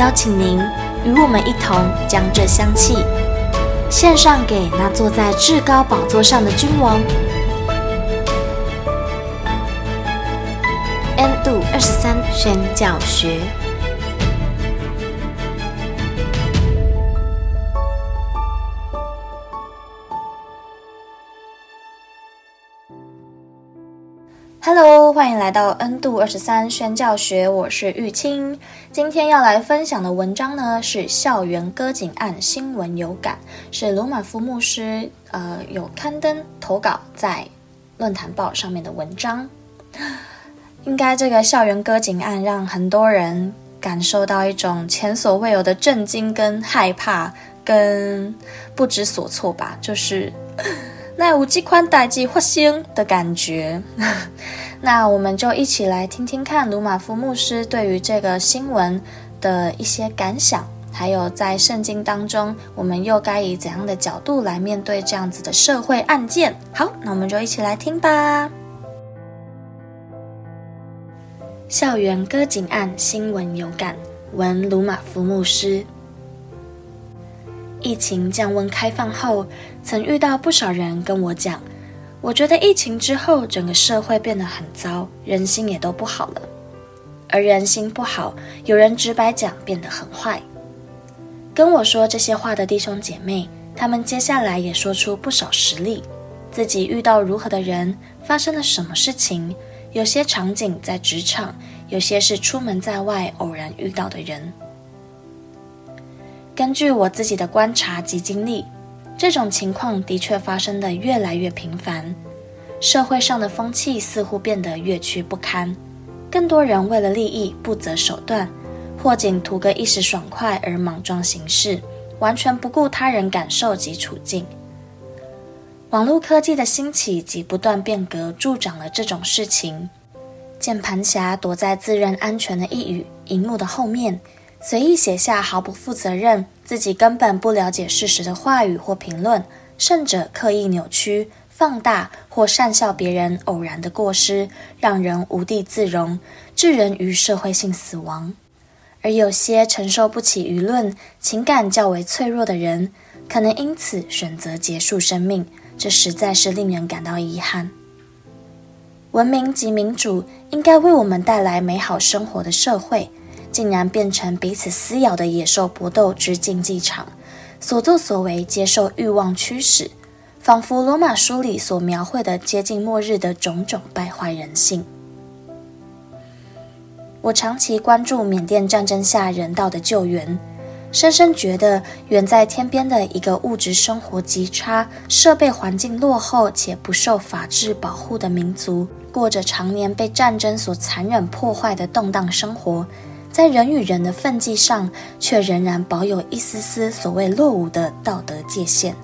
邀请您与我们一同将这香气献上给那坐在至高宝座上的君王。N 度二十三宣教学。Hello，欢迎来到 N 度二十三宣教学，我是玉清。今天要来分享的文章呢是校园割颈案新闻有感，是鲁马夫牧师呃有刊登投稿在论坛报上面的文章。应该这个校园割颈案让很多人感受到一种前所未有的震惊、跟害怕、跟不知所措吧，就是。那有这款代志发生的感觉，那我们就一起来听听看鲁玛夫牧师对于这个新闻的一些感想，还有在圣经当中，我们又该以怎样的角度来面对这样子的社会案件？好，那我们就一起来听吧。校园割颈案新闻有感，文鲁玛夫牧师。疫情降温开放后，曾遇到不少人跟我讲，我觉得疫情之后整个社会变得很糟，人心也都不好了。而人心不好，有人直白讲变得很坏。跟我说这些话的弟兄姐妹，他们接下来也说出不少实例，自己遇到如何的人，发生了什么事情。有些场景在职场，有些是出门在外偶然遇到的人。根据我自己的观察及经历，这种情况的确发生得越来越频繁。社会上的风气似乎变得越趋不堪，更多人为了利益不择手段，或仅图个一时爽快而莽撞行事，完全不顾他人感受及处境。网络科技的兴起及不断变革助长了这种事情。键盘侠躲在自认安全的一隅萤幕的后面。随意写下毫不负责任、自己根本不了解事实的话语或评论，甚者刻意扭曲、放大或讪笑别人偶然的过失，让人无地自容，置人于社会性死亡。而有些承受不起舆论、情感较为脆弱的人，可能因此选择结束生命，这实在是令人感到遗憾。文明及民主应该为我们带来美好生活的社会。竟然变成彼此撕咬的野兽搏斗之竞技场，所作所为接受欲望驱使，仿佛罗马书里所描绘的接近末日的种种败坏人性。我长期关注缅甸战争下人道的救援，深深觉得远在天边的一个物质生活极差、设备环境落后且不受法治保护的民族，过着常年被战争所残忍破坏的动荡生活。在人与人的分际上，却仍然保有一丝丝所谓落伍的道德界限。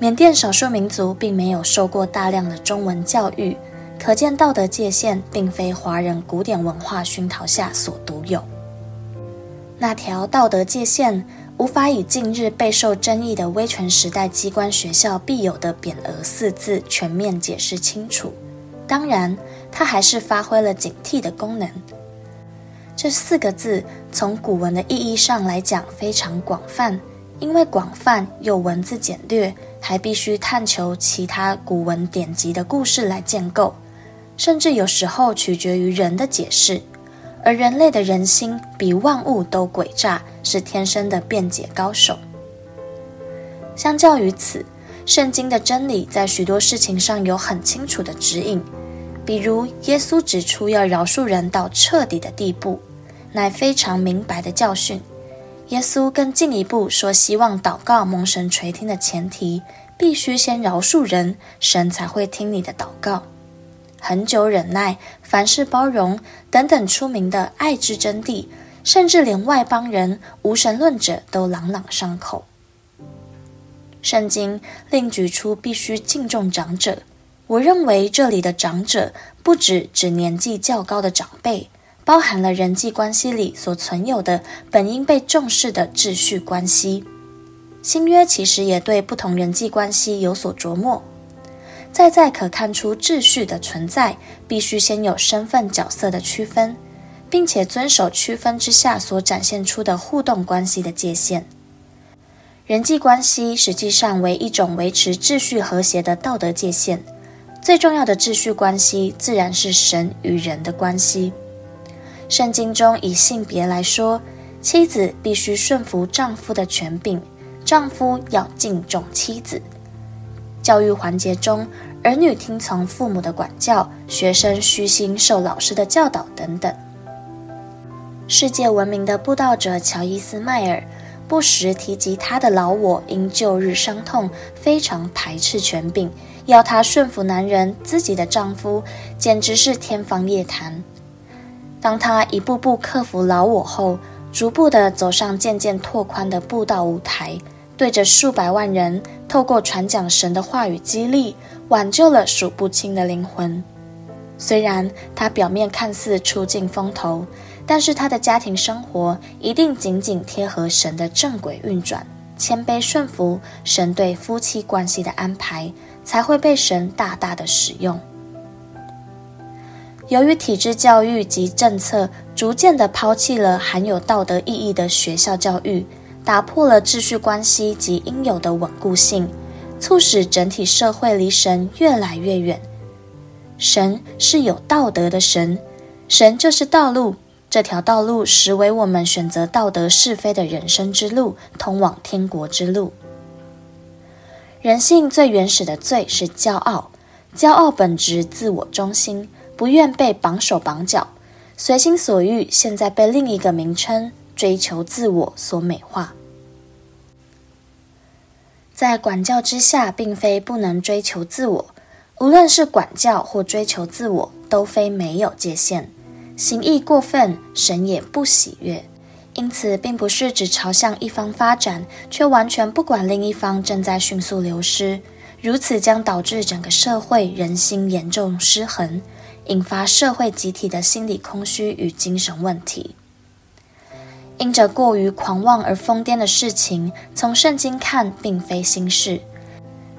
缅甸少数民族并没有受过大量的中文教育，可见道德界限并非华人古典文化熏陶下所独有。那条道德界限无法以近日备受争议的威权时代机关学校必有的匾额四字全面解释清楚。当然，它还是发挥了警惕的功能。这四个字从古文的意义上来讲非常广泛，因为广泛又文字简略，还必须探求其他古文典籍的故事来建构，甚至有时候取决于人的解释。而人类的人心比万物都诡诈，是天生的辩解高手。相较于此，圣经的真理在许多事情上有很清楚的指引，比如耶稣指出要饶恕人到彻底的地步。乃非常明白的教训。耶稣更进一步说，希望祷告蒙神垂听的前提，必须先饶恕人，神才会听你的祷告。恒久忍耐、凡事包容等等出名的爱之真谛，甚至连外邦人、无神论者都朗朗上口。圣经另举出必须敬重长者。我认为这里的长者不只指年纪较高的长辈，包含了人际关系里所存有的本应被重视的秩序关系。新约其实也对不同人际关系有所琢磨，在在可看出秩序的存在，必须先有身份角色的区分，并且遵守区分之下所展现出的互动关系的界限。人际关系实际上为一种维持秩序和谐的道德界限。最重要的秩序关系，自然是神与人的关系。圣经中以性别来说，妻子必须顺服丈夫的权柄，丈夫要敬重妻子。教育环节中，儿女听从父母的管教，学生虚心受老师的教导等等。世界闻名的布道者乔伊斯迈尔，不时提及他的老我因旧日伤痛，非常排斥权柄。要她顺服男人，自己的丈夫，简直是天方夜谭。当他一步步克服老我后，逐步地走上渐渐拓宽的布道舞台，对着数百万人，透过传讲神的话语激励，挽救了数不清的灵魂。虽然他表面看似出尽风头，但是他的家庭生活一定紧紧贴合神的正轨运转，谦卑顺服神对夫妻关系的安排。才会被神大大的使用。由于体制教育及政策逐渐地抛弃了含有道德意义的学校教育，打破了秩序关系及应有的稳固性，促使整体社会离神越来越远。神是有道德的神，神就是道路，这条道路实为我们选择道德是非的人生之路，通往天国之路。人性最原始的罪是骄傲，骄傲本质自我中心，不愿被绑手绑脚，随心所欲。现在被另一个名称“追求自我”所美化。在管教之下，并非不能追求自我，无论是管教或追求自我，都非没有界限。行义过分，神也不喜悦。因此，并不是只朝向一方发展，却完全不管另一方正在迅速流失。如此将导致整个社会人心严重失衡，引发社会集体的心理空虚与精神问题。因着过于狂妄而疯癫的事情，从圣经看并非新事。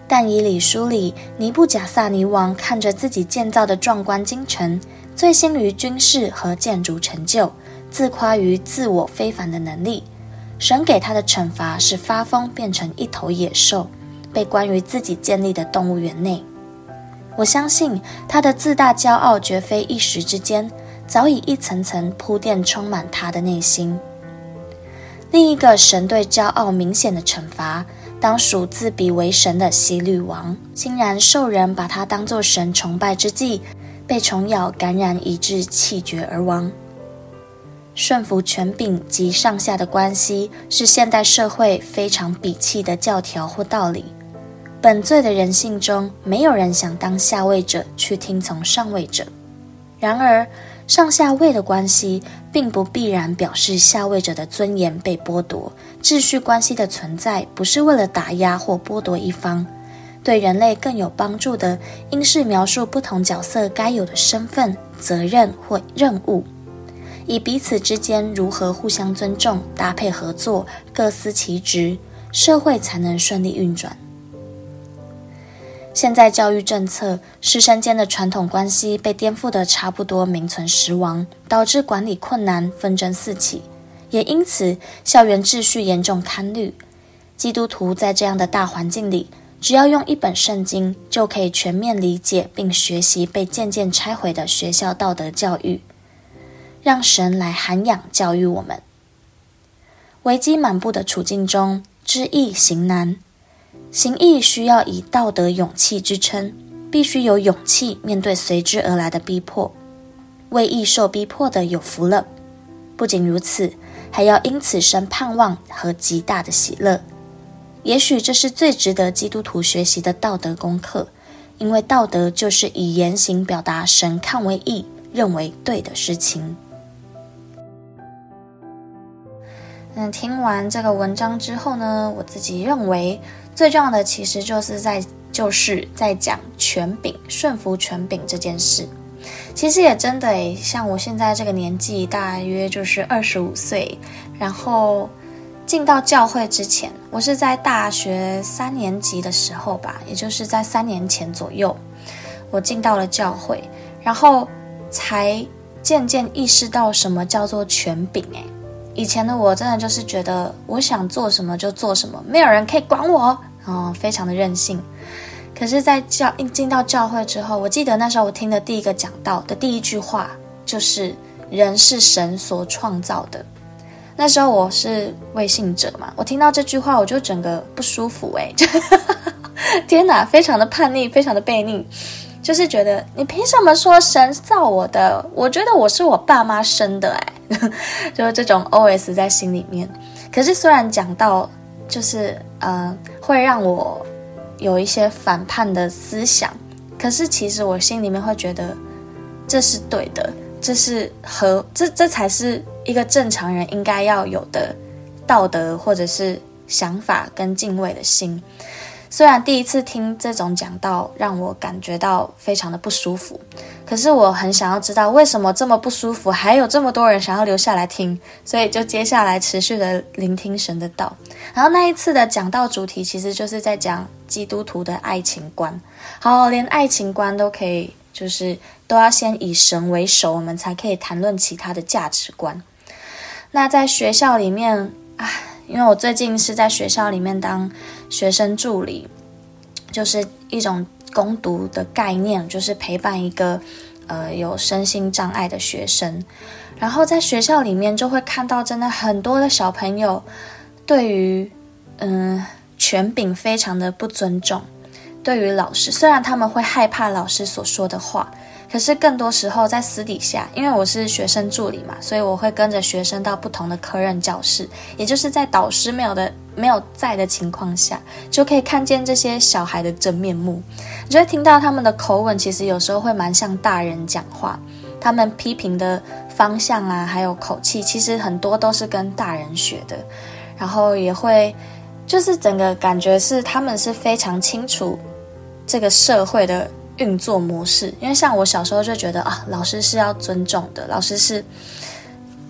但以理书里，尼布甲萨尼王看着自己建造的壮观京城，醉心于军事和建筑成就。自夸于自我非凡的能力，神给他的惩罚是发疯，变成一头野兽，被关于自己建立的动物园内。我相信他的自大骄傲绝非一时之间，早已一层层铺垫充满他的内心。另一个神对骄傲明显的惩罚，当属自比为神的希律王，竟然受人把他当作神崇拜之际，被虫咬感染以致气绝而亡。顺服权柄及上下的关系，是现代社会非常鄙弃的教条或道理。本罪的人性中，没有人想当下位者去听从上位者。然而，上下位的关系，并不必然表示下位者的尊严被剥夺。秩序关系的存在，不是为了打压或剥夺一方。对人类更有帮助的，应是描述不同角色该有的身份、责任或任务。以彼此之间如何互相尊重、搭配合作、各司其职，社会才能顺利运转。现在教育政策，师生间的传统关系被颠覆得差不多名存实亡，导致管理困难、纷争四起，也因此校园秩序严重堪虑。基督徒在这样的大环境里，只要用一本圣经，就可以全面理解并学习被渐渐拆毁的学校道德教育。让神来涵养教育我们。危机满布的处境中，知易行难。行义需要以道德勇气支撑，必须有勇气面对随之而来的逼迫。为义受逼迫的有福了。不仅如此，还要因此生盼望和极大的喜乐。也许这是最值得基督徒学习的道德功课，因为道德就是以言行表达神看为义、认为对的事情。嗯，听完这个文章之后呢，我自己认为最重要的其实就是在就是在讲权柄、顺服权柄这件事。其实也真的诶，像我现在这个年纪，大约就是二十五岁，然后进到教会之前，我是在大学三年级的时候吧，也就是在三年前左右，我进到了教会，然后才渐渐意识到什么叫做权柄诶。以前的我真的就是觉得我想做什么就做什么，没有人可以管我，哦，非常的任性。可是，在教一进到教会之后，我记得那时候我听的第一个讲道的第一句话就是“人是神所创造的”。那时候我是未信者嘛，我听到这句话我就整个不舒服哎，天哪，非常的叛逆，非常的悖逆。就是觉得你凭什么说神造我的？我觉得我是我爸妈生的哎，就是这种 OS 在心里面。可是虽然讲到就是呃会让我有一些反叛的思想，可是其实我心里面会觉得这是对的，这是和这这才是一个正常人应该要有的道德或者是想法跟敬畏的心。虽然第一次听这种讲道让我感觉到非常的不舒服，可是我很想要知道为什么这么不舒服，还有这么多人想要留下来听，所以就接下来持续的聆听神的道。然后那一次的讲道主题其实就是在讲基督徒的爱情观，好，连爱情观都可以，就是都要先以神为首，我们才可以谈论其他的价值观。那在学校里面啊。因为我最近是在学校里面当学生助理，就是一种攻读的概念，就是陪伴一个呃有身心障碍的学生。然后在学校里面就会看到，真的很多的小朋友对于嗯、权柄非常的不尊重，对于老师，虽然他们会害怕老师所说的话。可是更多时候在私底下，因为我是学生助理嘛，所以我会跟着学生到不同的科任教室，也就是在导师没有的、没有在的情况下，就可以看见这些小孩的真面目。你就会听到他们的口吻，其实有时候会蛮像大人讲话，他们批评的方向啊，还有口气，其实很多都是跟大人学的。然后也会，就是整个感觉是他们是非常清楚这个社会的。运作模式，因为像我小时候就觉得啊，老师是要尊重的，老师是，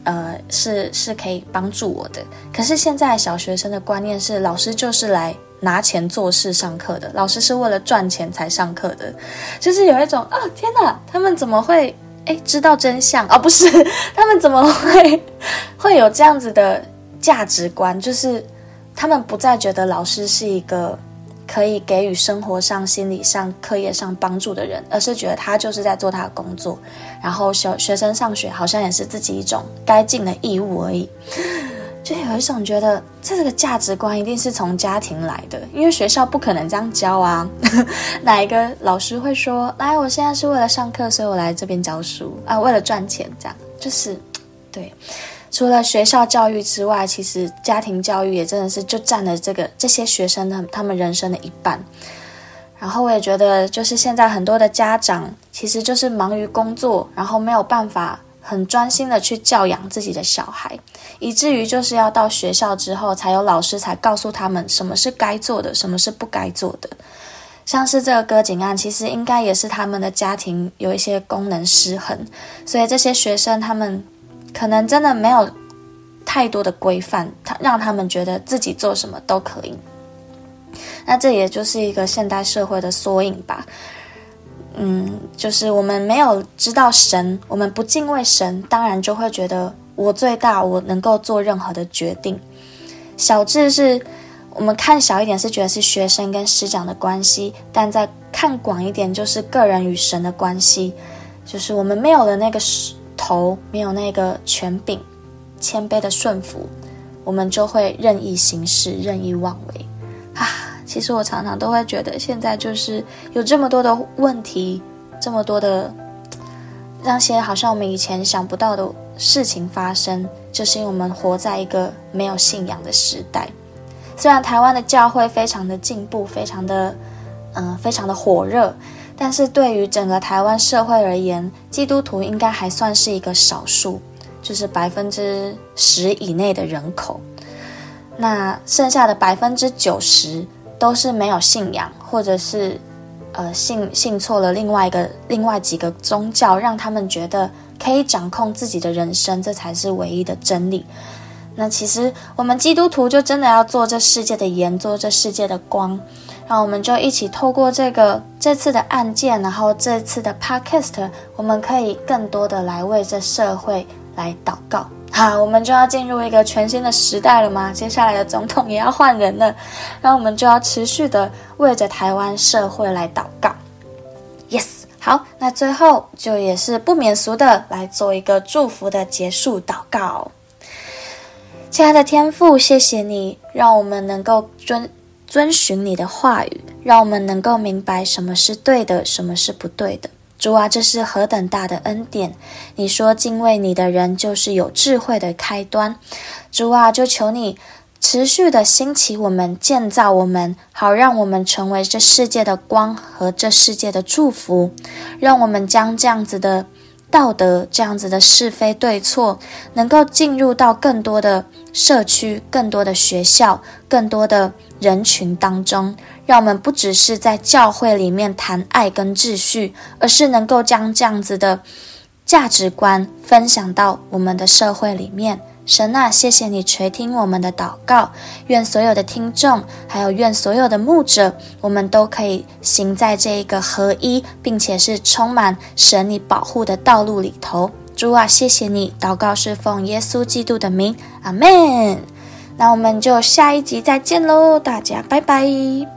呃，是是可以帮助我的。可是现在小学生的观念是，老师就是来拿钱做事上课的，老师是为了赚钱才上课的，就是有一种啊，天哪，他们怎么会诶知道真相啊？不是，他们怎么会 会有这样子的价值观？就是他们不再觉得老师是一个。可以给予生活上、心理上、课业上帮助的人，而是觉得他就是在做他的工作，然后小学生上学好像也是自己一种该尽的义务而已，就有一种觉得这个价值观一定是从家庭来的，因为学校不可能这样教啊。哪一个老师会说：“来，我现在是为了上课，所以我来这边教书啊，为了赚钱。”这样就是对。除了学校教育之外，其实家庭教育也真的是就占了这个这些学生的他们人生的一半。然后我也觉得，就是现在很多的家长其实就是忙于工作，然后没有办法很专心的去教养自己的小孩，以至于就是要到学校之后，才有老师才告诉他们什么是该做的，什么是不该做的。像是这个割颈案，其实应该也是他们的家庭有一些功能失衡，所以这些学生他们。可能真的没有太多的规范，他让他们觉得自己做什么都可以。那这也就是一个现代社会的缩影吧。嗯，就是我们没有知道神，我们不敬畏神，当然就会觉得我最大，我能够做任何的决定。小智是我们看小一点是觉得是学生跟师长的关系，但再看广一点就是个人与神的关系，就是我们没有了那个头没有那个权柄，谦卑的顺服，我们就会任意行事、任意妄为啊！其实我常常都会觉得，现在就是有这么多的问题，这么多的那些好像我们以前想不到的事情发生，就是因为我们活在一个没有信仰的时代。虽然台湾的教会非常的进步，非常的嗯、非常的火热。但是对于整个台湾社会而言，基督徒应该还算是一个少数，就是百分之十以内的人口。那剩下的百分之九十都是没有信仰，或者是呃信信错了另外一个另外几个宗教，让他们觉得可以掌控自己的人生，这才是唯一的真理。那其实我们基督徒就真的要做这世界的盐，做这世界的光。然后我们就一起透过这个这次的案件，然后这次的 podcast，我们可以更多的来为这社会来祷告。好，我们就要进入一个全新的时代了吗？接下来的总统也要换人了，那我们就要持续的为着台湾社会来祷告。Yes，好，那最后就也是不免俗的来做一个祝福的结束祷告。亲爱的天父，谢谢你让我们能够遵。遵循你的话语，让我们能够明白什么是对的，什么是不对的。主啊，这是何等大的恩典！你说敬畏你的人就是有智慧的开端。主啊，就求你持续的兴起我们，建造我们，好让我们成为这世界的光和这世界的祝福。让我们将这样子的道德，这样子的是非对错，能够进入到更多的社区、更多的学校、更多的。人群当中，让我们不只是在教会里面谈爱跟秩序，而是能够将这样子的价值观分享到我们的社会里面。神啊，谢谢你垂听我们的祷告，愿所有的听众，还有愿所有的牧者，我们都可以行在这一个合一，并且是充满神你保护的道路里头。主啊，谢谢你，祷告是奉耶稣基督的名，阿门。那我们就下一集再见喽，大家拜拜。